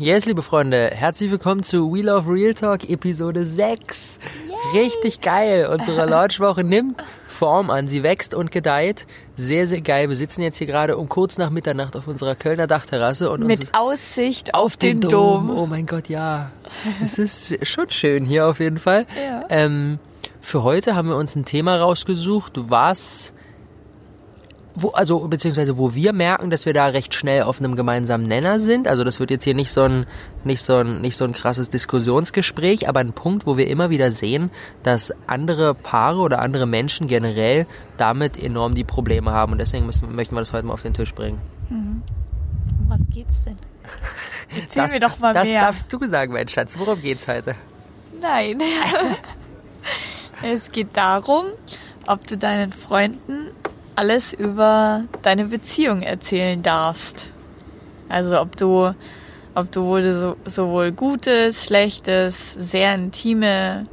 Yes, liebe Freunde, herzlich willkommen zu We Love Real Talk Episode 6. Yay. Richtig geil. Unsere Launchwoche nimmt Form an. Sie wächst und gedeiht. Sehr, sehr geil. Wir sitzen jetzt hier gerade um kurz nach Mitternacht auf unserer Kölner Dachterrasse. Und Mit Aussicht auf, auf den, den Dom. Dom. Oh mein Gott, ja. es ist schon schön hier auf jeden Fall. Ja. Ähm, für heute haben wir uns ein Thema rausgesucht, was wo, also beziehungsweise wo wir merken, dass wir da recht schnell auf einem gemeinsamen Nenner sind. Also das wird jetzt hier nicht so ein nicht so ein nicht so ein krasses Diskussionsgespräch, aber ein Punkt, wo wir immer wieder sehen, dass andere Paare oder andere Menschen generell damit enorm die Probleme haben und deswegen müssen, möchten wir das heute mal auf den Tisch bringen. Mhm. Um was geht's denn? Erzähl das, mir doch mal das mehr. Das darfst du sagen, mein Schatz. Worum geht's heute? Nein. es geht darum, ob du deinen Freunden alles über deine Beziehung erzählen darfst. Also ob du, ob du so, sowohl Gutes, Schlechtes, sehr intime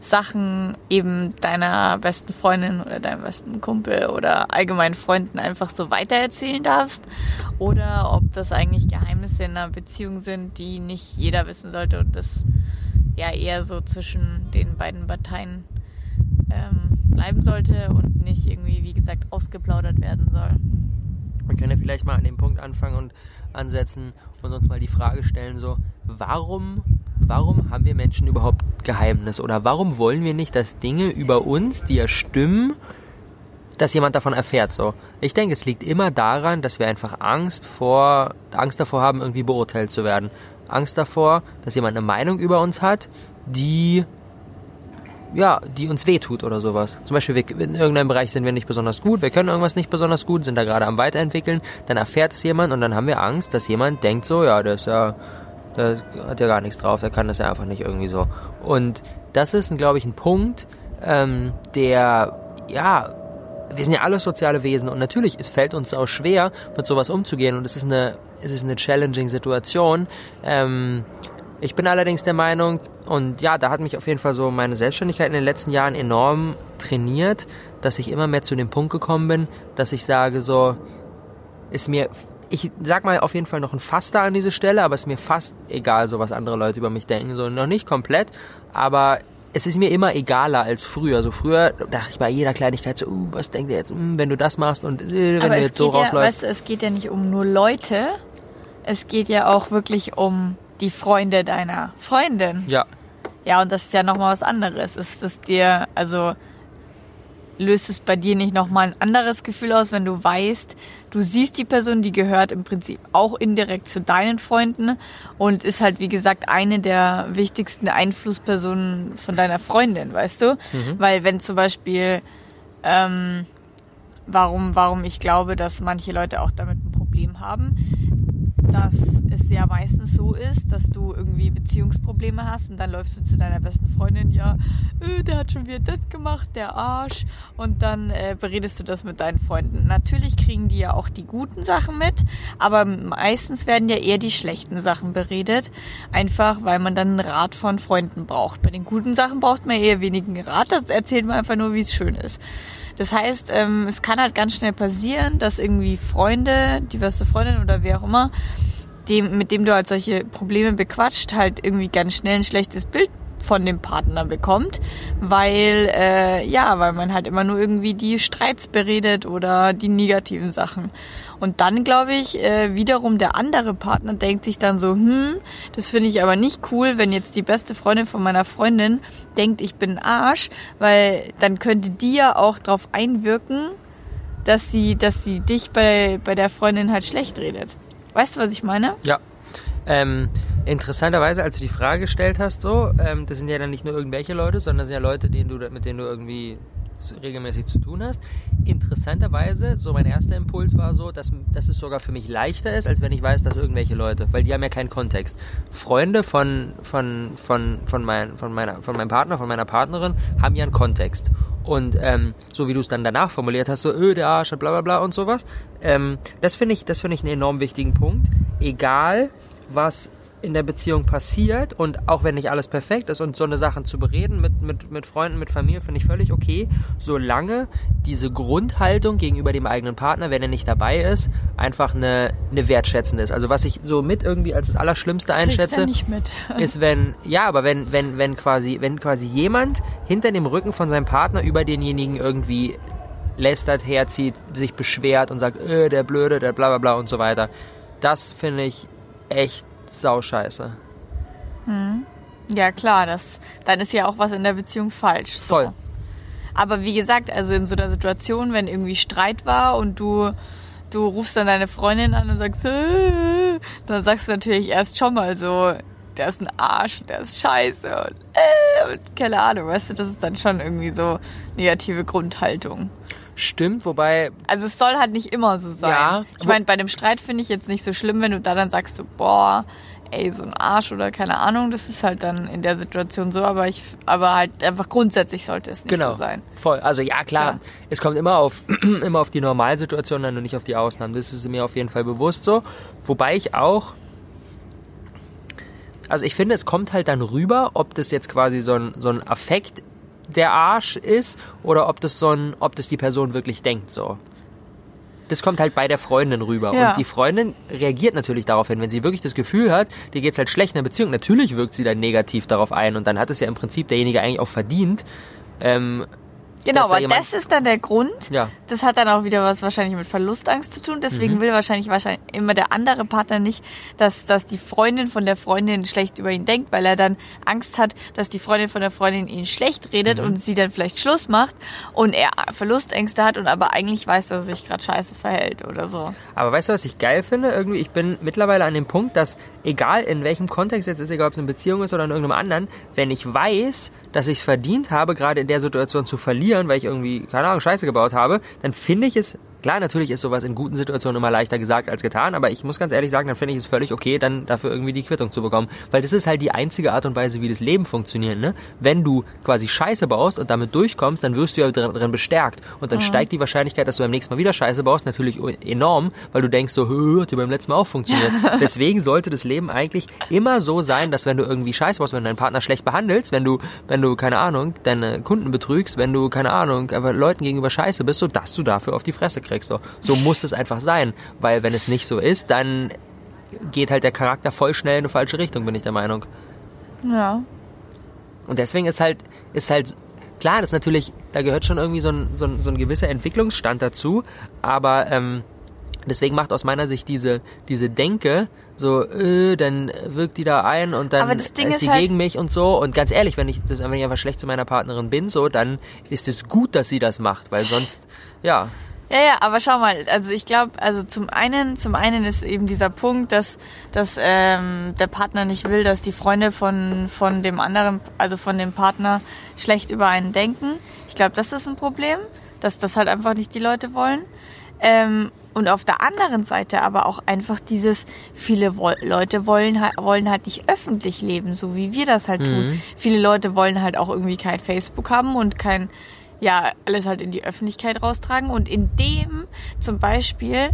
Sachen eben deiner besten Freundin oder deinem besten Kumpel oder allgemeinen Freunden einfach so weitererzählen darfst oder ob das eigentlich Geheimnisse in einer Beziehung sind, die nicht jeder wissen sollte und das ja eher so zwischen den beiden Parteien ähm, bleiben sollte und nicht irgendwie, wie gesagt, ausgeplaudert werden soll. Wir können ja vielleicht mal an dem Punkt anfangen und ansetzen und uns mal die Frage stellen, so, warum, warum haben wir Menschen überhaupt Geheimnis? Oder warum wollen wir nicht, dass Dinge über uns, die ja stimmen, dass jemand davon erfährt, so. Ich denke, es liegt immer daran, dass wir einfach Angst vor, Angst davor haben, irgendwie beurteilt zu werden. Angst davor, dass jemand eine Meinung über uns hat, die ja, die uns wehtut oder sowas. Zum Beispiel, wir, in irgendeinem Bereich sind wir nicht besonders gut, wir können irgendwas nicht besonders gut, sind da gerade am Weiterentwickeln, dann erfährt es jemand und dann haben wir Angst, dass jemand denkt so, ja, ist ja, der hat ja gar nichts drauf, der kann das ja einfach nicht irgendwie so. Und das ist, glaube ich, ein Punkt, ähm, der, ja, wir sind ja alle soziale Wesen und natürlich, es fällt uns auch schwer, mit sowas umzugehen und es ist eine, es ist eine challenging Situation, ähm, ich bin allerdings der Meinung, und ja, da hat mich auf jeden Fall so meine Selbstständigkeit in den letzten Jahren enorm trainiert, dass ich immer mehr zu dem Punkt gekommen bin, dass ich sage, so, ist mir, ich sag mal auf jeden Fall noch ein Faster an diese Stelle, aber es ist mir fast egal, so was andere Leute über mich denken, so noch nicht komplett, aber es ist mir immer egaler als früher. So früher dachte ich bei jeder Kleinigkeit so, uh, was denkt ihr jetzt, hm, wenn du das machst und äh, wenn aber du jetzt so ja, rausläufst. Weißt du, es geht ja nicht um nur Leute, es geht ja auch wirklich um die Freunde deiner Freundin. Ja. Ja, und das ist ja nochmal was anderes. Ist es dir, also löst es bei dir nicht nochmal ein anderes Gefühl aus, wenn du weißt, du siehst die Person, die gehört im Prinzip auch indirekt zu deinen Freunden und ist halt, wie gesagt, eine der wichtigsten Einflusspersonen von deiner Freundin, weißt du? Mhm. Weil wenn zum Beispiel, ähm, warum, warum ich glaube, dass manche Leute auch damit ein Problem haben, dass es ja meistens so ist, dass du irgendwie Beziehungsprobleme hast und dann läufst du zu deiner besten Freundin, ja, äh, der hat schon wieder das gemacht, der Arsch. Und dann äh, beredest du das mit deinen Freunden. Natürlich kriegen die ja auch die guten Sachen mit, aber meistens werden ja eher die schlechten Sachen beredet. Einfach, weil man dann einen Rat von Freunden braucht. Bei den guten Sachen braucht man eher wenigen Rat, das erzählt man einfach nur, wie es schön ist. Das heißt, ähm, es kann halt ganz schnell passieren, dass irgendwie Freunde, die beste Freundin oder wer auch immer, dem, mit dem du halt solche Probleme bequatscht, halt irgendwie ganz schnell ein schlechtes Bild von dem Partner bekommt, weil äh, ja, weil man halt immer nur irgendwie die Streits beredet oder die negativen Sachen. Und dann glaube ich äh, wiederum der andere Partner denkt sich dann so, hm, das finde ich aber nicht cool, wenn jetzt die beste Freundin von meiner Freundin denkt, ich bin ein Arsch, weil dann könnte die ja auch darauf einwirken, dass sie, dass sie dich bei bei der Freundin halt schlecht redet. Weißt du, was ich meine? Ja. Ähm, interessanterweise, als du die Frage gestellt hast, so, ähm, das sind ja dann nicht nur irgendwelche Leute, sondern das sind ja Leute, denen du, mit denen du irgendwie regelmäßig zu tun hast. Interessanterweise, so mein erster Impuls war so, dass, dass es sogar für mich leichter ist, als wenn ich weiß, dass irgendwelche Leute, weil die haben ja keinen Kontext. Freunde von, von, von, von, mein, von, meiner, von meinem Partner, von meiner Partnerin haben ja einen Kontext. Und ähm, so wie du es dann danach formuliert hast, so, öh, der Arsch, bla bla bla und sowas, ähm, das finde ich, das finde ich einen enorm wichtigen Punkt. Egal, was in der Beziehung passiert und auch wenn nicht alles perfekt ist und so eine Sachen zu bereden mit, mit, mit Freunden, mit Familie, finde ich völlig okay, solange diese Grundhaltung gegenüber dem eigenen Partner, wenn er nicht dabei ist, einfach eine, eine wertschätzende ist. Also was ich so mit irgendwie als das Allerschlimmste Das einschätze, ja nicht mit. ist, wenn, ja, aber wenn, wenn, wenn quasi, wenn quasi jemand hinter dem Rücken von seinem Partner über denjenigen irgendwie lästert, herzieht, sich beschwert und sagt, äh, der Blöde, der bla bla bla und so weiter. Das finde ich echt sauscheiße. Ja, klar, das, dann ist ja auch was in der Beziehung falsch. So. Voll. Aber wie gesagt, also in so einer Situation, wenn irgendwie Streit war und du, du rufst dann deine Freundin an und sagst, äh, dann sagst du natürlich erst schon mal so, der ist ein Arsch, der ist scheiße und, äh, und keine Ahnung, weißt du, das ist dann schon irgendwie so negative Grundhaltung. Stimmt, wobei, Also es soll halt nicht immer so sein. Ja, ich meine, bei dem Streit finde ich jetzt nicht so schlimm, wenn du da dann sagst, so, boah, ey, so ein Arsch oder keine Ahnung, das ist halt dann in der Situation so, aber ich, aber halt einfach grundsätzlich sollte es nicht genau, so sein. voll. Also ja, klar, Klar. es kommt immer auf, immer auf die Normalsituation an und nicht auf die Ausnahmen. Das ist mir auf jeden Fall bewusst so. Wobei ich auch, also ich finde, es kommt halt dann rüber, ob das jetzt quasi so ein, so ein Affekt der Arsch ist oder ob das so ein, ob das die Person wirklich denkt so. Das kommt halt bei der Freundin rüber. Ja. Und die Freundin reagiert natürlich darauf hin. Wenn sie wirklich das Gefühl hat, dir geht's halt schlecht in der Beziehung, natürlich wirkt sie dann negativ darauf ein. Und dann hat es ja im Prinzip derjenige eigentlich auch verdient. Ähm, Genau, da aber jemand- das ist dann der Grund. ja, Das hat dann auch wieder was wahrscheinlich mit Verlustangst zu tun. Mhm. Deswegen will wahrscheinlich wahrscheinlich immer der andere Partner nicht, dass, dass die Freundin von der Freundin schlecht über ihn denkt, weil er dann Angst hat, dass die Freundin von der Freundin ihn schlecht redet Mhm. und sie dann vielleicht Schluss macht und er Verlustängste hat und aber eigentlich weiß, dass er sich gerade scheiße verhält oder so. Aber weißt du, was ich geil finde? Irgendwie, ich bin mittlerweile an dem Punkt, dass egal in welchem Kontext jetzt ist, egal ob es eine Beziehung ist oder in irgendeinem anderen, wenn ich weiß, dass ich es verdient habe, gerade in der Situation zu verlieren, weil ich irgendwie, keine Ahnung, Scheiße gebaut habe, dann finde ich es, klar, natürlich ist sowas in guten Situationen immer leichter gesagt als getan, aber ich muss ganz ehrlich sagen, dann finde ich es völlig okay, dann dafür irgendwie die Quittung zu bekommen. Weil das ist halt die einzige Art und Weise, wie das Leben funktioniert, ne? Wenn du quasi Scheiße baust und damit durchkommst, dann wirst du ja drin, drin bestärkt. Und dann steigt die Wahrscheinlichkeit, dass du beim nächsten Mal wieder Scheiße baust, natürlich enorm, weil du denkst so, "Hö, hat ja beim letzten Mal auch funktioniert. Deswegen sollte das Leben eigentlich immer so sein, dass wenn du irgendwie Scheiße baust, wenn du deinen Partner schlecht behandelst, wenn du, wenn du, keine Ahnung, deine Kunden betrügst, wenn du, keine Ahnung, einfach Leuten gegenüber Scheiße bist, so dass du dafür auf die Fresse kriegst. So, so muss es einfach sein. Weil wenn es nicht so ist, dann geht halt der Charakter voll schnell in eine falsche Richtung, bin ich der Meinung. Ja. Und deswegen ist halt, ist halt, klar, das ist natürlich, da gehört schon irgendwie so ein, so ein, so ein gewisser Entwicklungsstand dazu, aber ähm, deswegen macht aus meiner Sicht diese, diese Denke, so, äh, dann wirkt die da ein und dann ist ist die halt- gegen mich und so. Und ganz ehrlich, wenn ich das wenn ich einfach schlecht zu meiner Partnerin bin, so, dann ist es gut, dass sie das macht, weil sonst, ja, Ja, ja, aber schau mal, also ich glaube, also zum einen, zum einen ist eben dieser Punkt, dass, dass ähm, der Partner nicht will, dass die Freunde von, von dem anderen, also von dem Partner schlecht über einen denken. Ich glaube, das ist ein Problem, dass das halt einfach nicht die Leute wollen. Ähm, und auf der anderen Seite aber auch einfach dieses, viele woll Leute wollen halt, wollen halt nicht öffentlich leben, so wie wir das halt tun. Viele Leute wollen halt auch irgendwie kein Facebook haben und kein, ja, alles halt in die Öffentlichkeit raustragen. Und indem zum Beispiel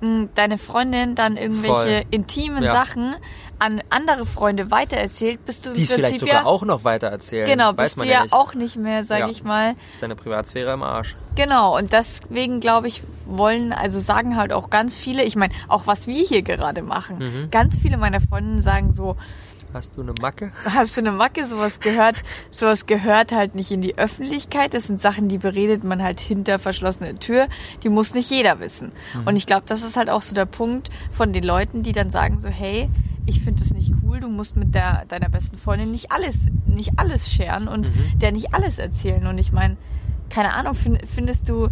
mh, deine Freundin dann irgendwelche Voll. intimen Ja. Sachen an andere Freunde weitererzählt, bist du im die es Prinzip vielleicht sogar ja, auch noch weiter erzählen. genau, bist du ja ja auch nicht mehr, sag Ja. ich mal, Ist deine Privatsphäre im Arsch. Genau, und deswegen glaube ich, wollen, also sagen halt auch ganz viele, ich meine, auch was wir hier gerade machen, Mhm. ganz viele meiner Freundinnen sagen so, Hast du eine Macke? hast du eine Macke, sowas gehört, sowas gehört halt nicht in die Öffentlichkeit. Das sind Sachen, die beredet man halt hinter verschlossener Tür. Die muss nicht jeder wissen. Und ich glaube, das ist halt auch so der Punkt von den Leuten, die dann sagen so, hey, ich finde das nicht cool, du musst mit der, deiner besten Freundin nicht alles, nicht alles scheren und der nicht alles erzählen. Und ich meine, keine Ahnung, find, findest du,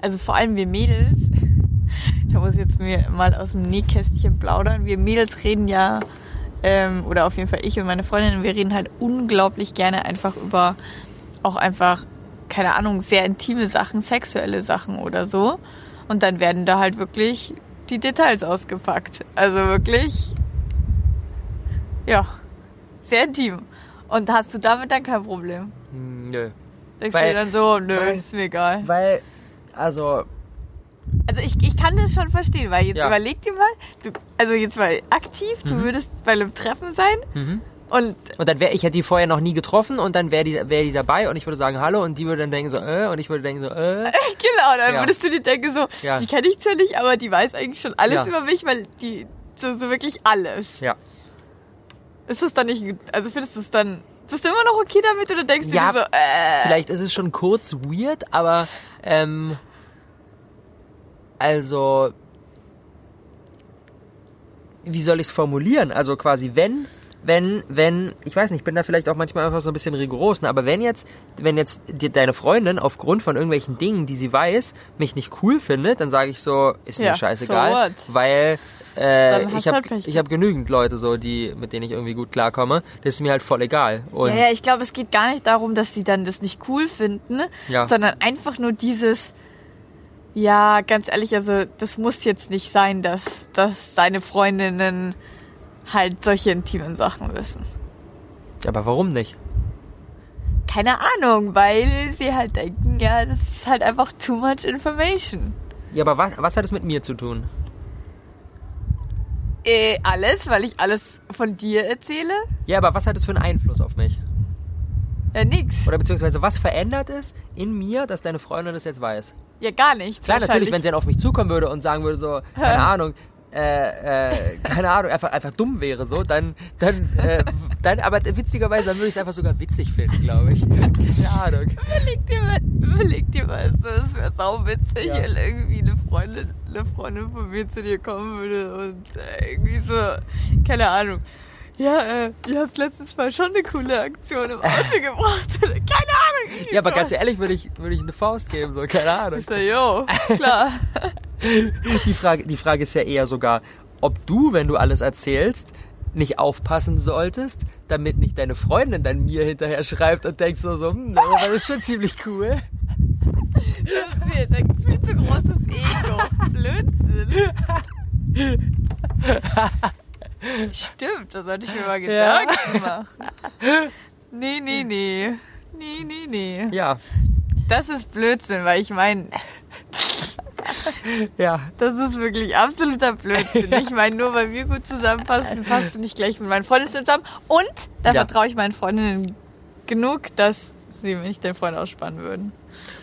also vor allem wir Mädels, da muss ich jetzt mir mal aus dem Nähkästchen plaudern, wir Mädels reden ja ähm, oder auf jeden Fall ich und meine Freundin, wir reden halt unglaublich gerne einfach über auch einfach, keine Ahnung, sehr intime Sachen, sexuelle Sachen oder so. Und dann werden da halt wirklich die Details ausgepackt. Also wirklich, ja, sehr intim. Und hast du damit dann kein Problem? Hm, Nö. Denkst Weil- du dir dann so, nö, weil- ist mir egal. Weil, also, Also ich, ich kann das schon verstehen, weil jetzt Ja. überleg dir mal, du, also jetzt mal aktiv, du würdest bei einem Treffen sein Mhm. und Und dann wäre ich hätte die vorher noch nie getroffen und dann wäre die, wär die dabei und ich würde sagen Hallo und die würde dann denken so, äh, und ich würde denken so, äh. genau, dann Ja. würdest du dir denken so, Ja. die kenne ich zwar nicht, aber die weiß eigentlich schon alles über mich, weil die so, so wirklich alles. Ja. Ist das dann nicht, also findest du es dann, bist du immer noch okay damit oder denkst Ja, du dir so, äh, Vielleicht ist es schon kurz weird, aber ähm, also wie soll ich es formulieren? Also quasi wenn wenn wenn ich weiß nicht, ich bin da vielleicht auch manchmal einfach so ein bisschen rigoros, ne? aber wenn jetzt wenn jetzt die, deine Freundin aufgrund von irgendwelchen Dingen, die sie weiß, mich nicht cool findet, dann sage ich so, ist mir Ja, scheißegal, so weil äh, ich habe halt ich habe genügend Leute so, die mit denen ich irgendwie gut klarkomme. Das ist mir halt voll egal. Und ja, ja, ich glaube, es geht gar nicht darum, dass sie dann das nicht cool finden, Ja. sondern einfach nur dieses, ja, ganz ehrlich, also das muss jetzt nicht sein, dass, dass deine Freundinnen halt solche intimen Sachen wissen. aber warum nicht? Keine Ahnung, weil sie halt denken, ja, das ist halt einfach too much information. Ja, aber was, was hat es mit mir zu tun? Äh, alles, weil ich alles von dir erzähle? Ja, aber was hat es für einen Einfluss auf mich? Ja, nix. Oder beziehungsweise was verändert es in mir, dass deine Freundin das jetzt weiß? Ja, gar nichts. Klar, natürlich, wenn sie dann auf mich zukommen würde und sagen würde so, keine Ahnung, äh, äh, keine Ahnung, einfach, einfach dumm wäre so, dann, dann, äh, dann, aber witzigerweise, dann würde ich es einfach sogar witzig finden, glaube ich. Keine Ahnung. Überleg dir mal, überleg dir mal, das wäre sau witzig, Ja. wenn irgendwie eine Freundin, eine Freundin von mir zu dir kommen würde und äh, irgendwie so, keine Ahnung. Ja, äh, ihr habt letztes Mal schon eine coole Aktion im Auto gebracht. Keine Ahnung. Ja, aber ganz ehrlich würde ich, würde ich eine Faust geben, so, keine Ahnung. Ich so, yo, klar. Die Frage, die Frage ist ja eher sogar, ob du, wenn du alles erzählst, nicht aufpassen solltest, damit nicht deine Freundin dann mir hinterher schreibt und denkt so, so hm, das ist schon ziemlich cool. Das ist ein viel zu großes Ego. Blödsinn. Stimmt, da sollte ich mir mal Ja. Gedanken machen. Nee, nee, nee. Nee, nee, nee. Ja, Das ist Blödsinn, weil ich meine, ja. das ist wirklich absoluter Blödsinn. Ich meine, nur weil wir gut zusammenpassen, passt du nicht gleich mit meinen Freundinnen zusammen. Und da Ja. vertraue ich meinen Freundinnen genug, dass sie mir nicht den Freund ausspannen würden.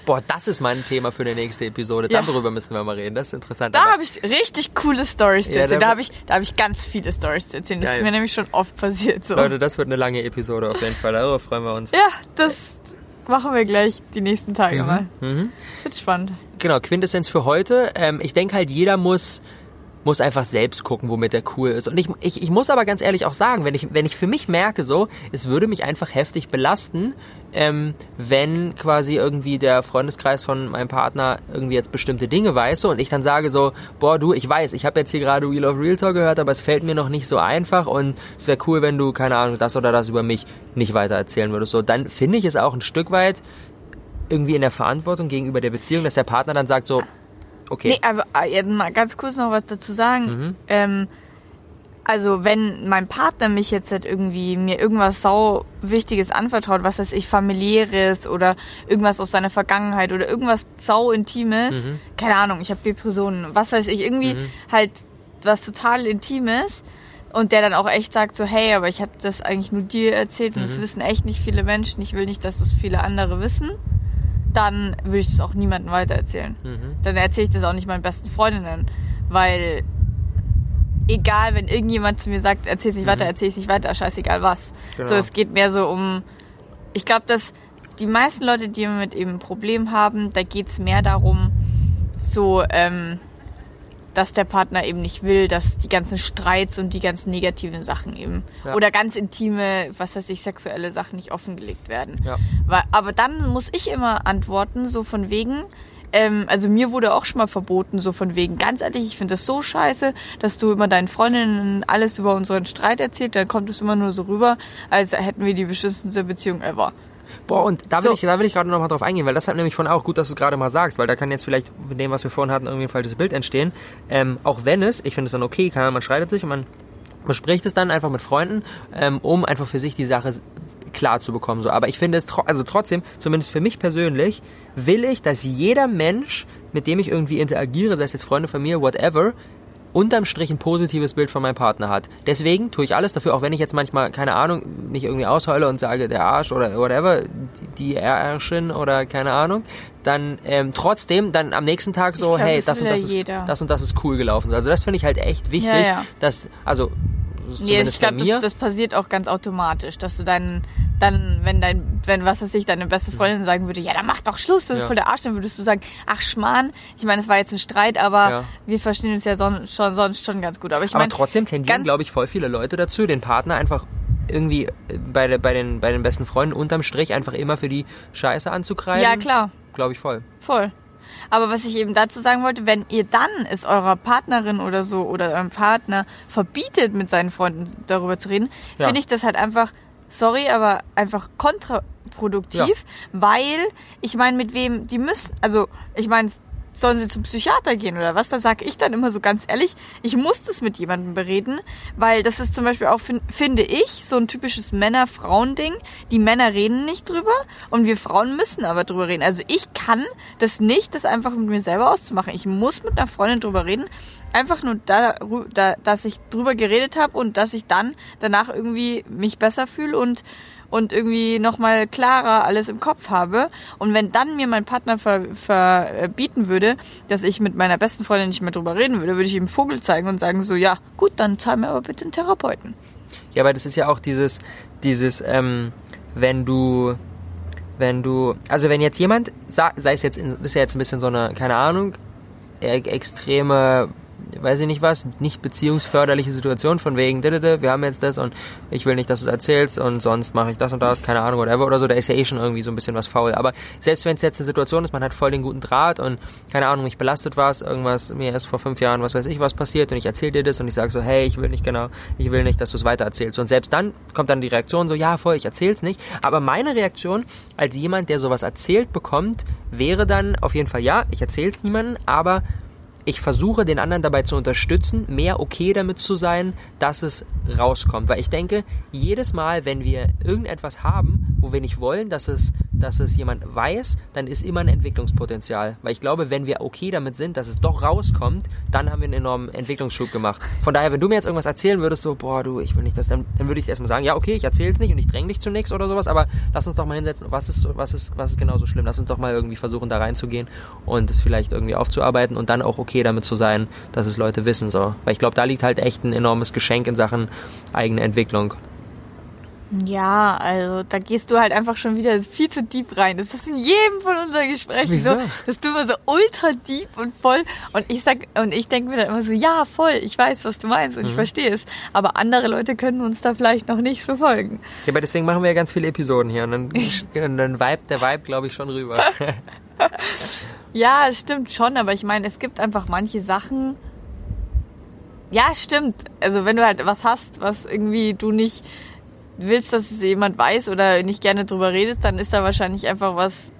Boah, das ist mein Thema für die nächste Episode. Ja. Darüber müssen wir mal reden. Das ist interessant. Da habe ich richtig coole Stories zu Ja, erzählen. da- Da habe ich, da hab ich ganz viele Stories zu erzählen. Das Geil. ist mir nämlich schon oft passiert. So. Leute, das wird eine lange Episode auf jeden Fall. Darüber freuen wir uns. Ja, das machen wir gleich die nächsten Tage mal. Mhm. Das wird spannend. Genau, Quintessenz für heute. Ähm, ich denke halt, jeder muss muss einfach selbst gucken, womit er cool ist. Und ich, ich, ich muss aber ganz ehrlich auch sagen, wenn ich, wenn ich für mich merke so, es würde mich einfach heftig belasten, ähm, wenn quasi irgendwie der Freundeskreis von meinem Partner irgendwie jetzt bestimmte Dinge weiß so, und ich dann sage so, boah du, ich weiß, ich habe jetzt hier gerade Wheel of Real Talk gehört, aber es fällt mir noch nicht so einfach und es wäre cool, wenn du, keine Ahnung, das oder das über mich nicht weiter erzählen würdest. So, dann finde ich es auch ein Stück weit irgendwie in der Verantwortung gegenüber der Beziehung, dass der Partner dann sagt so, okay. Nee, aber äh, jetzt mal ganz kurz noch was dazu sagen. Mhm. Ähm, also wenn mein Partner mich jetzt halt irgendwie mir irgendwas sau Wichtiges anvertraut, was weiß ich, familiäres oder irgendwas aus seiner Vergangenheit oder irgendwas sau Intimes, Mhm. keine Ahnung, ich habe Depressionen, was weiß ich, irgendwie halt was total Intimes und der dann auch echt sagt so, hey, aber ich habe das eigentlich nur dir erzählt und Mhm. das wissen echt nicht viele Menschen, ich will nicht, dass das viele andere wissen, dann würde ich das auch niemandem weitererzählen Mhm. dann erzähle ich das auch nicht meinen besten Freundinnen, weil egal, wenn irgendjemand zu mir sagt, erzähl's nicht weiter, erzähl's nicht weiter, scheißegal was. Mhm. Genau. So, es geht mehr so um, ich glaube, dass die meisten Leute, die mit eben ein Problem haben, da geht's mehr darum, so, ähm, dass der Partner eben nicht will, dass die ganzen Streits und die ganzen negativen Sachen eben Ja. oder ganz intime, was weiß ich, sexuelle Sachen nicht offengelegt werden. Ja. Weil, aber dann muss ich immer antworten, so von wegen, ähm, also mir wurde auch schon mal verboten, so von wegen, ganz ehrlich, ich finde das so scheiße, dass du immer deinen Freundinnen alles über unseren Streit erzählt, dann kommt es immer nur so rüber, als hätten wir die beschissenste Beziehung ever. Boah, und da will So. ich, da will ich gerade nochmal drauf eingehen, weil das hat nämlich von auch gut, dass du es gerade mal sagst, weil da kann jetzt vielleicht mit dem, was wir vorhin hatten, irgendwie ein falsches Bild entstehen. Ähm, auch wenn es, ich finde es dann okay, kann, man streitet sich und man bespricht es dann einfach mit Freunden, ähm, um einfach für sich die Sache klar zu bekommen. So. Aber ich finde es, tro also trotzdem, zumindest für mich persönlich, will ich, dass jeder Mensch, mit dem ich irgendwie interagiere, sei es jetzt Freunde, Familie, whatever, unterm Strich ein positives Bild von meinem Partner hat. Deswegen tue ich alles dafür, auch wenn ich jetzt manchmal, keine Ahnung, nicht irgendwie ausheule und sage, der Arsch oder whatever, die Ärschin oder keine Ahnung, dann ähm, trotzdem dann am nächsten Tag so, glaub, hey, das das und das, ja ist, das und das ist cool gelaufen. Also das finde ich halt echt wichtig, Ja, ja. dass, also Nee, ich glaube, das, das passiert auch ganz automatisch, dass du dann, dann, wenn dein, wenn was weiß ich, deine beste Freundin sagen würde, ja, dann mach doch Schluss, das ist Ja. voll der Arsch, dann würdest du sagen, ach Schmarrn, ich meine, es war jetzt ein Streit, aber Ja. wir verstehen uns ja son schon, sonst schon ganz gut. Aber ich aber meine, trotzdem tendieren, glaube ich, voll viele Leute dazu, den Partner einfach irgendwie äh, bei, bei, den, bei den besten Freunden unterm Strich einfach immer für die Scheiße anzukreiden. ja klar, Glaube ich voll. voll. Aber was ich eben dazu sagen wollte, wenn ihr dann es eurer Partnerin oder so oder eurem Partner verbietet, mit seinen Freunden darüber zu reden, Ja. finde ich das halt einfach, sorry, aber einfach kontraproduktiv, weil ich meine, mit wem die müssen, also ich meine, sollen sie zum Psychiater gehen oder was? Da sage ich dann immer so ganz ehrlich, ich muss das mit jemandem bereden, weil das ist zum Beispiel auch, fin- finde ich, so ein typisches Männer-Frauen-Ding. Die Männer reden nicht drüber und wir Frauen müssen aber drüber reden. Also ich kann das nicht, das einfach mit mir selber auszumachen. Ich muss mit einer Freundin drüber reden, einfach nur da, da dass ich drüber geredet habe und dass ich dann danach irgendwie mich besser fühle und und irgendwie nochmal klarer alles im Kopf habe. Und wenn dann mir mein Partner ver, verbieten würde, dass ich mit meiner besten Freundin nicht mehr drüber reden würde, würde ich ihm Vogel zeigen und sagen so, ja, gut, dann zahl mir aber bitte einen Therapeuten. Ja, aber das ist ja auch dieses, dieses, ähm, wenn du, wenn du, also wenn jetzt jemand, sei es jetzt, in, das ist ja jetzt ein bisschen so eine, keine Ahnung, e extreme, weiß ich nicht was, nicht beziehungsförderliche Situation von wegen, wir haben jetzt das und ich will nicht, dass du es erzählst und sonst mache ich das und das, keine Ahnung, whatever oder so, da ist ja eh schon irgendwie so ein bisschen was faul. Aber selbst wenn es jetzt eine Situation ist, man hat voll den guten Draht und keine Ahnung, mich belastet was, irgendwas, mir ist vor fünf Jahren, was weiß ich, was passiert und ich erzähle dir das und ich sage so, hey, ich will nicht genau, ich will nicht, dass du es weiter erzählst. Und selbst dann kommt dann die Reaktion so, ja, voll, ich erzähl's nicht. Aber meine Reaktion als jemand, der sowas erzählt bekommt, wäre dann auf jeden Fall, ja, ich erzähl's niemandem, aber ich versuche den anderen dabei zu unterstützen, mehr okay damit zu sein, dass es rauskommt. Weil ich denke, jedes Mal, wenn wir irgendetwas haben, wo wir nicht wollen, dass es, dass es jemand weiß, dann ist immer ein Entwicklungspotenzial. Weil ich glaube, wenn wir okay damit sind, dass es doch rauskommt, dann haben wir einen enormen Entwicklungsschub gemacht. Von daher, wenn du mir jetzt irgendwas erzählen würdest, so, boah, du, ich will nicht das, dann, dann würde ich erstmal sagen, ja, okay, ich erzähl's nicht und ich dränge dich zu nichts oder sowas, aber lass uns doch mal hinsetzen, was ist, was ist, was ist genauso schlimm? Lass uns doch mal irgendwie versuchen, da reinzugehen und es vielleicht irgendwie aufzuarbeiten und dann auch okay damit zu sein, dass es Leute wissen, so. Weil ich glaube, da liegt halt echt ein enormes Geschenk in Sachen eigene Entwicklung. Ja, also da gehst du halt einfach schon wieder viel zu deep rein. Das ist in jedem von unseren Gesprächen Wieso? so, dass du immer so ultra deep und voll und ich sag und ich denke mir dann immer so, ja, voll, ich weiß, was du meinst und ich verstehe es, aber andere Leute können uns da vielleicht noch nicht so folgen. Ja, aber deswegen machen wir ja ganz viele Episoden hier und dann, dann vibe der Vibe, glaube ich, schon rüber. Ja, es stimmt schon, aber ich meine, es gibt einfach manche Sachen. Ja, stimmt. Also wenn du halt was hast, was irgendwie du nicht willst, dass es jemand weiß oder nicht gerne drüber redest, dann ist da wahrscheinlich einfach was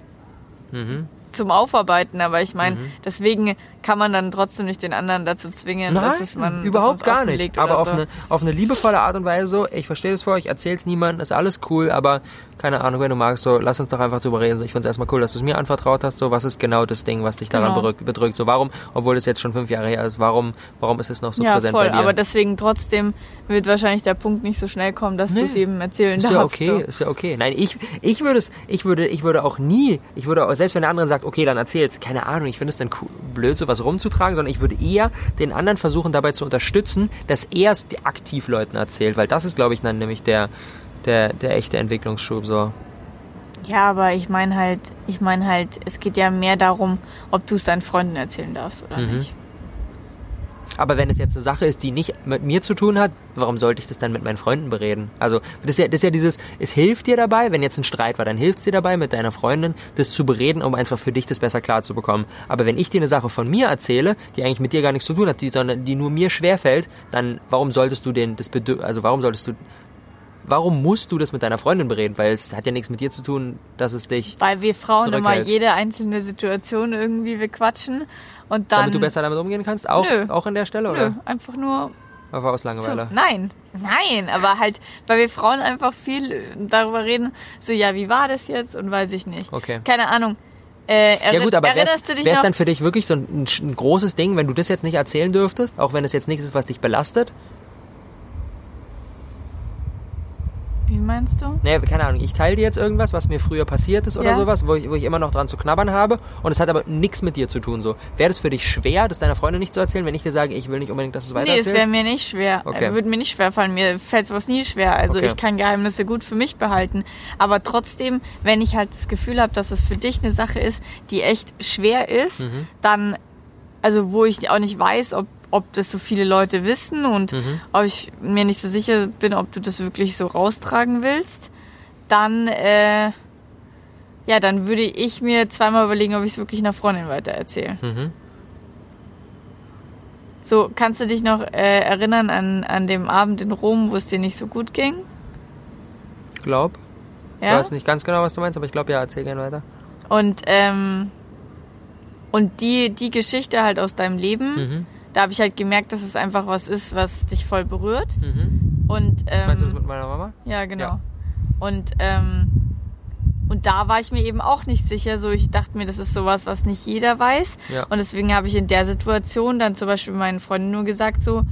mhm. zum Aufarbeiten. Aber ich meine, deswegen kann man dann trotzdem nicht den anderen dazu zwingen, dass es man überhaupt gar nicht. Aber auf, so. eine, auf eine liebevolle Art und Weise so, ich verstehe das vor euch, erzähl's niemandem, ist alles cool, aber keine Ahnung, wenn du magst, so, lass uns doch einfach drüber reden. So, ich find's erstmal cool, dass du es mir anvertraut hast, so, was ist genau das Ding, was dich daran Genau. bedrückt, so, warum, obwohl das jetzt schon fünf Jahre her ist, warum, warum ist es noch so ja, präsent voll. bei dir? Aber deswegen trotzdem wird wahrscheinlich der Punkt nicht so schnell kommen, dass Nee. du es jedem erzählen ist darfst. ja okay, So. ist ja okay. Nein, ich, ich würde es, ich würde, ich würde auch nie, ich würde auch, selbst wenn der andere sagt, okay, dann erzähl's, keine Ahnung, ich finde es dann cool, blöd, sowas rumzutragen, sondern ich würde eher den anderen versuchen, dabei zu unterstützen, dass er es aktiv Leuten erzählt, weil das ist, glaube ich, dann nämlich der, der, der echte Entwicklungsschub, so. Ja, aber ich meine halt, ich meine halt, es geht ja mehr darum, ob du es deinen Freunden erzählen darfst oder Mhm. nicht. Aber wenn es jetzt eine Sache ist, die nicht mit mir zu tun hat, warum sollte ich das dann mit meinen Freunden bereden? Also, das ist ja, das ist ja dieses, es hilft dir dabei, wenn jetzt ein Streit war, dann hilft es dir dabei, mit deiner Freundin das zu bereden, um einfach für dich das besser klar zu bekommen. Aber wenn ich dir eine Sache von mir erzähle, die eigentlich mit dir gar nichts zu tun hat, die, sondern die nur mir schwerfällt, dann warum solltest du den, das Bedür also warum solltest du, warum musst du das mit deiner Freundin bereden? Weil es hat ja nichts mit dir zu tun, dass es dich, Weil wir Frauen immer jede einzelne Situation irgendwie bequatschen und dann. damit du besser damit umgehen kannst, auch, Nö. auch an der Stelle, Nö, oder? einfach nur, Aber aus So, Langeweile. nein, nein, aber halt, weil wir Frauen einfach viel darüber reden, so, ja, wie war das jetzt und weiß ich nicht. Okay. Keine Ahnung. Äh, Ja gut, aber wär's, erinnerst du dich wär's noch? dann für dich wirklich so ein, ein großes Ding, wenn du das jetzt nicht erzählen dürftest, auch wenn es jetzt nichts ist, was dich belastet? Wie meinst du? Nee, keine Ahnung, ich teile dir jetzt irgendwas, was mir früher passiert ist oder Ja. sowas, wo ich, wo ich immer noch dran zu knabbern habe und es hat aber nichts mit dir zu tun. So. Wäre das für dich schwer, das deiner Freundin nicht zu erzählen, wenn ich dir sage, ich will nicht unbedingt, dass es weiter Nee, es wäre mir nicht schwer. Okay. Äh, Würde mir nicht schwer fallen. Mir fällt sowas nie schwer. Also Okay. ich kann Geheimnisse gut für mich behalten. Aber trotzdem, wenn ich halt das Gefühl habe, dass es für dich eine Sache ist, die echt schwer ist, Mhm. dann, also wo ich auch nicht weiß, ob, ob das so viele Leute wissen und Mhm. ob ich mir nicht so sicher bin, ob du das wirklich so raustragen willst, dann, äh, ja, dann würde ich mir zweimal überlegen, ob ich es wirklich einer Freundin weitererzähle. Mhm. So, kannst du dich noch äh, erinnern an, an dem Abend in Rom, wo es dir nicht so gut ging? Glaub. Ich Ja. weiß nicht ganz genau, was du meinst, aber ich glaube, ja, erzähl gerne weiter. Und, ähm, und die, die Geschichte halt aus deinem Leben, Mhm. Da habe ich halt gemerkt, dass es einfach was ist, was dich voll berührt. Mhm. Und, ähm, Meinst du das mit meiner Mama? Ja, genau. Ja. Und, ähm, und da war ich mir eben auch nicht sicher. So, ich dachte mir, das ist sowas, was nicht jeder weiß. Ja. Und deswegen habe ich in der Situation dann zum Beispiel meinen Freunden nur gesagt, so,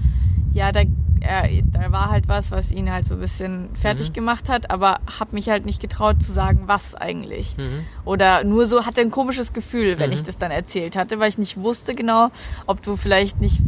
ja, da, äh, da war halt was, was ihn halt so ein bisschen fertig Mhm. gemacht hat, aber habe mich halt nicht getraut zu sagen, was eigentlich. Mhm. Oder nur so hatte ein komisches Gefühl, wenn Mhm. ich das dann erzählt hatte, weil ich nicht wusste genau, ob du vielleicht nicht,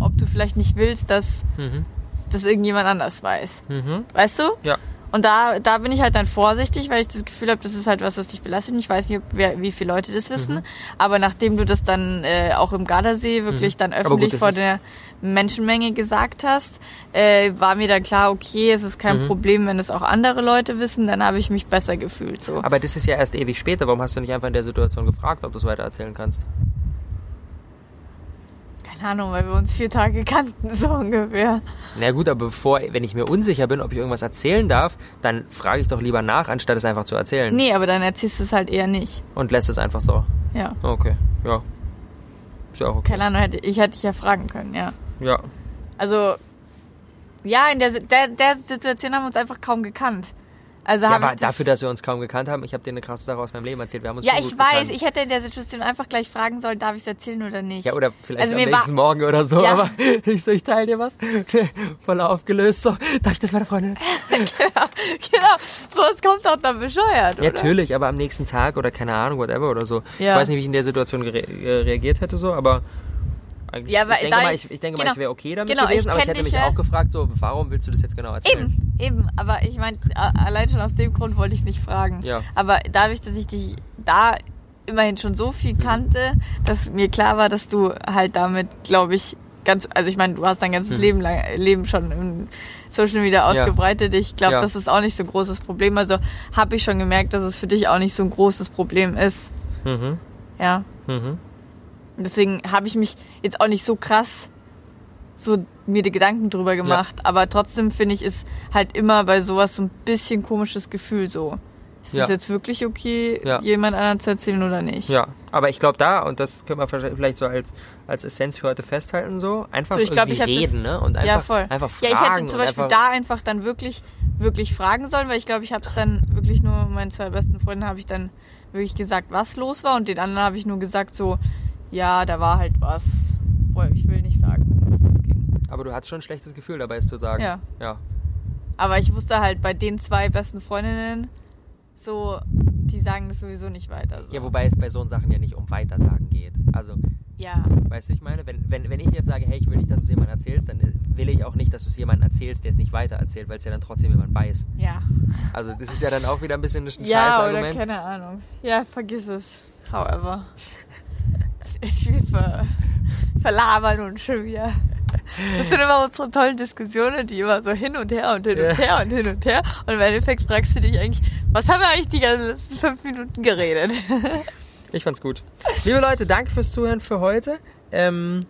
ob du vielleicht nicht willst, dass Mhm. das irgendjemand anders weiß. Mhm. Weißt du? Ja. Und da, da bin ich halt dann vorsichtig, weil ich das Gefühl habe, das ist halt was, was dich belastet. Ich weiß nicht, ob, wer, wie viele Leute das wissen. Mhm. Aber nachdem du das dann äh, auch im Gardasee wirklich Mhm. dann gut, öffentlich das vor der Menschenmenge gesagt hast, äh, war mir dann klar, okay, es ist kein Mhm. Problem, wenn es auch andere Leute wissen. Dann habe ich mich besser gefühlt. So. Aber das ist ja erst ewig später. Warum hast du nicht einfach in der Situation gefragt, ob du es weiter erzählen kannst? Ahnung, weil wir uns vier Tage kannten, so ungefähr. Na gut, aber bevor, wenn ich mir unsicher bin, ob ich irgendwas erzählen darf, dann frage ich doch lieber nach, anstatt es einfach zu erzählen. Nee, aber dann erzählst du es halt eher nicht. Und lässt es einfach so. Ja. Okay, ja. Ist ja auch okay. Keine Ahnung, hätte, ich hätte dich ja fragen können, ja. Ja. Also, ja, in der, der, der Situation haben wir uns einfach kaum gekannt. Also ja aber ich das, dafür, dass wir uns kaum gekannt haben, ich habe dir eine krasse Sache aus meinem Leben erzählt. Wir haben uns Ja, ich weiß, gekannt. ich hätte in der Situation einfach gleich fragen sollen, darf ich es erzählen oder nicht? Ja, oder vielleicht Also am nächsten Morgen oder so, Ja. aber ich so, ich teile dir was. Voll aufgelöst, so. Darf ich das meiner Freundin erzählen? genau, genau. So, es kommt doch dann bescheuert, Ja, oder? natürlich, aber am nächsten Tag oder keine Ahnung, whatever oder so. Ja. Ich weiß nicht, wie ich in der Situation gere- äh, reagiert hätte, so, aber eigentlich, Ja, weil ich denke mal, ich- ich, ich, denke genau. mal, ich wäre okay damit Genau, ich gewesen, aber ich hätte mich ja. auch gefragt, so, warum willst du das jetzt genau erzählen? Eben, eben. Aber ich meine, allein schon aus dem Grund wollte ich es nicht fragen. Ja. Aber dadurch, dass ich dich da immerhin schon so Mhm. viel kannte, dass mir klar war, dass du halt damit, glaube ich, ganz, also ich meine, du hast dein ganzes Mhm. Leben lang, Leben schon im Social Media ausgebreitet. Ich glaube, Ja. das ist auch nicht so ein großes Problem. Also habe ich schon gemerkt, dass es für dich auch nicht so ein großes Problem ist. Mhm. Ja. Mhm. Und Deswegen habe ich mich jetzt auch nicht so krass so mir die Gedanken drüber gemacht. Aber trotzdem finde ich, ist halt immer bei sowas so ein bisschen komisches Gefühl so. Ist Ja. es jetzt wirklich okay, Ja. jemand anderen zu erzählen oder nicht? Ja, aber ich glaube da, und das können wir vielleicht so als, als Essenz für heute festhalten, so, einfach So, ich glaub, ich hab das- reden, ne? Und einfach, ja, voll. einfach fragen. ja, ich hätte zum Beispiel einfach, da einfach dann wirklich, wirklich fragen sollen, weil ich glaube, ich habe es dann wirklich nur meinen zwei besten Freunden habe ich dann wirklich gesagt, was los war und den anderen habe ich nur gesagt so, ja, da war halt was. Ich will nicht sagen, was es ging. Aber du hattest schon ein schlechtes Gefühl dabei, es zu sagen. Ja. Ja. Aber ich wusste halt bei den zwei besten Freundinnen so, die sagen das sowieso nicht weiter. So. Ja, wobei es bei so Sachen ja nicht um Weitersagen geht. Also, Ja, weißt du, ich meine, wenn, wenn, wenn ich jetzt sage, hey, ich will nicht, dass du es jemandem erzählst, dann will ich auch nicht, dass du es jemandem erzählst, der es nicht weiter erzählt, weil es ja dann trotzdem jemand weiß. ja. Also, das ist ja dann auch wieder ein bisschen ein Ja, oder Argument. keine Ahnung. Ja, vergiss es. However. Ich wir ver verlabern und schon wieder. Das sind immer unsere tollen Diskussionen, die immer so hin und her und hin und her und hin und her. Und im Endeffekt fragst du dich eigentlich, was haben wir eigentlich die ganzen letzten fünf Minuten geredet? Ich fand's gut. Liebe Leute, danke fürs Zuhören für heute. Ähm,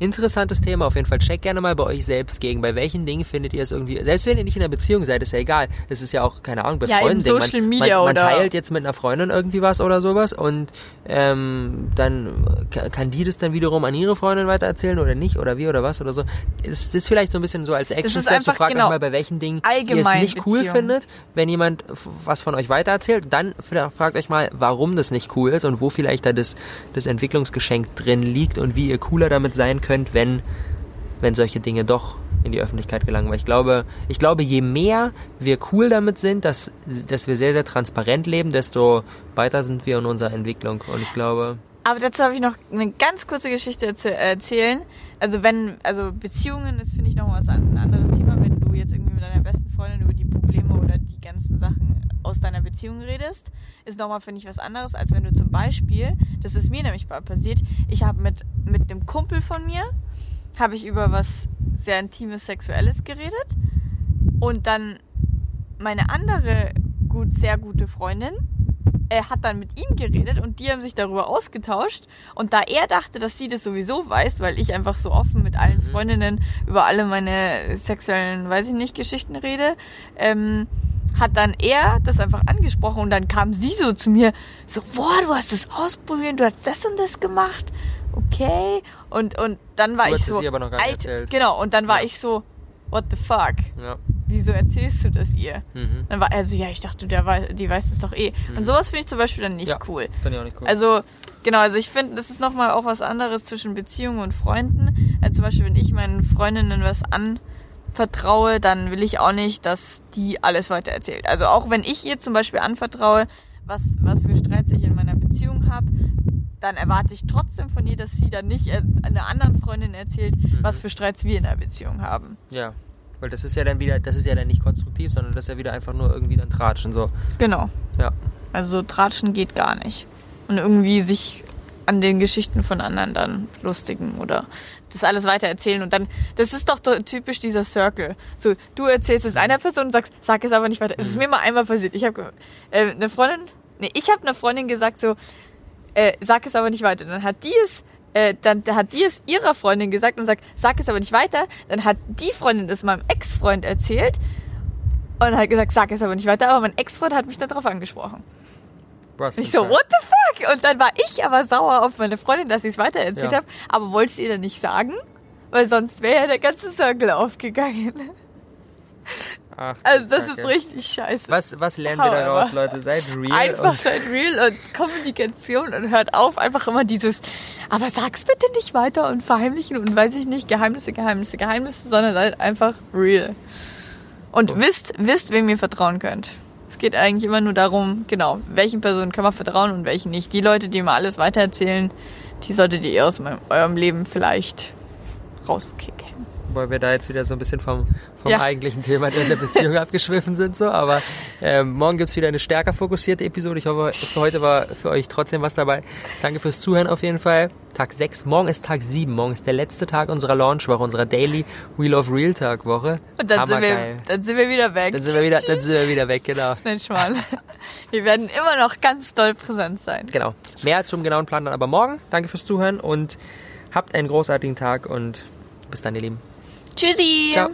Interessantes Thema auf jeden Fall. Checkt gerne mal bei euch selbst gegen. Bei welchen Dingen findet ihr es irgendwie, selbst wenn ihr nicht in einer Beziehung seid, ist ja egal. Es ist ja auch, keine Ahnung, bei Ja, Freunden. Social man, Media man, man oder- teilt jetzt mit einer Freundin irgendwie was oder sowas und ähm, dann ka- kann die das dann wiederum an ihre Freundin weitererzählen oder nicht oder wie oder was oder so. Ist das vielleicht so ein bisschen so als Action Step, einfach, fragt genau, mal, bei welchen Dingen ihr es nicht cool Beziehung. findet, wenn jemand was von euch weitererzählt, dann fra- fragt euch mal, warum das nicht cool ist und wo vielleicht da das, das Entwicklungsgeschenk drin liegt und wie ihr cooler damit sein könnt, wenn, wenn solche Dinge doch in die Öffentlichkeit gelangen. Weil ich glaube, ich glaube, je mehr wir cool damit sind, dass, dass wir sehr, sehr transparent leben, desto weiter sind wir in unserer Entwicklung. Und ich glaube, Aber dazu habe ich noch eine ganz kurze Geschichte zu erzählen. Also wenn, also Beziehungen ist, finde ich, noch was anderes Thema, jetzt irgendwie mit deiner besten Freundin über die Probleme oder die ganzen Sachen aus deiner Beziehung redest, ist nochmal, finde ich, was anderes, als wenn du zum Beispiel, das ist mir nämlich passiert, ich habe mit, mit einem Kumpel von mir, habe ich über was sehr Intimes, Sexuelles geredet und dann meine andere gut, sehr gute Freundin er hat dann mit ihm geredet und die haben sich darüber ausgetauscht. Und da er dachte, dass sie das sowieso weiß, weil ich einfach so offen mit allen Freundinnen über alle meine sexuellen, weiß ich nicht, Geschichten rede, ähm, hat dann er das einfach angesprochen und dann kam sie so zu mir, so, boah, du hast das ausprobiert, du hast das und das gemacht, okay. Und, und dann war Du ich so, ihr aber noch gar nicht Alter, erzählt. genau, und dann war Ja. ich so, what the fuck, ja. Wieso erzählst du das ihr? Mhm. Dann war er so, ja, ich dachte, der weiß, die weiß es doch eh. Und sowas finde ich zum Beispiel dann nicht Ja. cool. Finde ich auch nicht cool. Also, genau, also ich finde, das ist nochmal auch was anderes zwischen Beziehungen und Freunden. Also zum Beispiel, wenn ich meinen Freundinnen was anvertraue, dann will ich auch nicht, dass die alles weiter erzählt. Also auch wenn ich ihr zum Beispiel anvertraue, was, was für Streits ich in meiner Beziehung habe, dann erwarte ich trotzdem von ihr, dass sie dann nicht einer anderen Freundin erzählt, was für Streits wir in der Beziehung haben. ja. Weil das ist ja dann wieder, das ist ja dann nicht konstruktiv, sondern das ist ja wieder einfach nur irgendwie dann Tratschen, so. Genau. Ja. Also Tratschen geht gar nicht. Und irgendwie sich an den Geschichten von anderen dann lustigen oder das alles weiter erzählen und dann, das ist doch typisch dieser Circle. So, du erzählst es einer Person und sagst, sag es aber nicht weiter. Es ist mir mal einmal passiert. Ich habe äh, eine Freundin, nee, ich habe einer Freundin gesagt so, äh, sag es aber nicht weiter. Dann hat die es, äh, dann hat die es ihrer Freundin gesagt und sagt, sag es aber nicht weiter. Dann hat die Freundin es meinem Ex-Freund erzählt und hat gesagt, sag es aber nicht weiter. Aber mein Ex-Freund hat mich darauf angesprochen. Was Ich so, ein what the fuck? Und dann war ich aber sauer auf meine Freundin, dass ich es weitererzählt Ja. habe, aber wollte es ihr dann nicht sagen, weil sonst wäre ja der ganze Circle aufgegangen. Ach, Also das Kacke. ist richtig scheiße. Was, was lernen wir daraus, Leute? Seid real. Einfach seid real und Kommunikation und hört auf, einfach immer dieses, aber sag's bitte nicht weiter und verheimlichen und weiß ich nicht, Geheimnisse, Geheimnisse, Geheimnisse, sondern seid einfach real. Und So. wisst, wisst, wem ihr vertrauen könnt. Es geht eigentlich immer nur darum, genau, welchen Personen kann man vertrauen und welchen nicht. Die Leute, die immer alles weitererzählen, die solltet ihr aus eurem Leben vielleicht rauskicken. Weil wir da jetzt wieder so ein bisschen vom, vom Ja. eigentlichen Thema der der Beziehung abgeschwiffen sind. so. Aber ähm, morgen gibt's wieder eine stärker fokussierte Episode. Ich hoffe, für heute war für euch trotzdem was dabei. Danke fürs Zuhören auf jeden Fall. Tag 6. Morgen ist Tag 7. Morgen ist der letzte Tag unserer Launchwoche, unserer Daily Wheel of Real Tag Woche. Und dann sind, wir, dann sind wir wieder weg. Dann sind wir wieder, dann sind wir wieder weg, genau. Nein, Schmarrn. Wir werden immer noch ganz doll präsent sein. Genau. Mehr zum genauen Plan dann aber morgen. Danke fürs Zuhören und habt einen großartigen Tag und bis dann, ihr Lieben. Tschüssi. Ciao.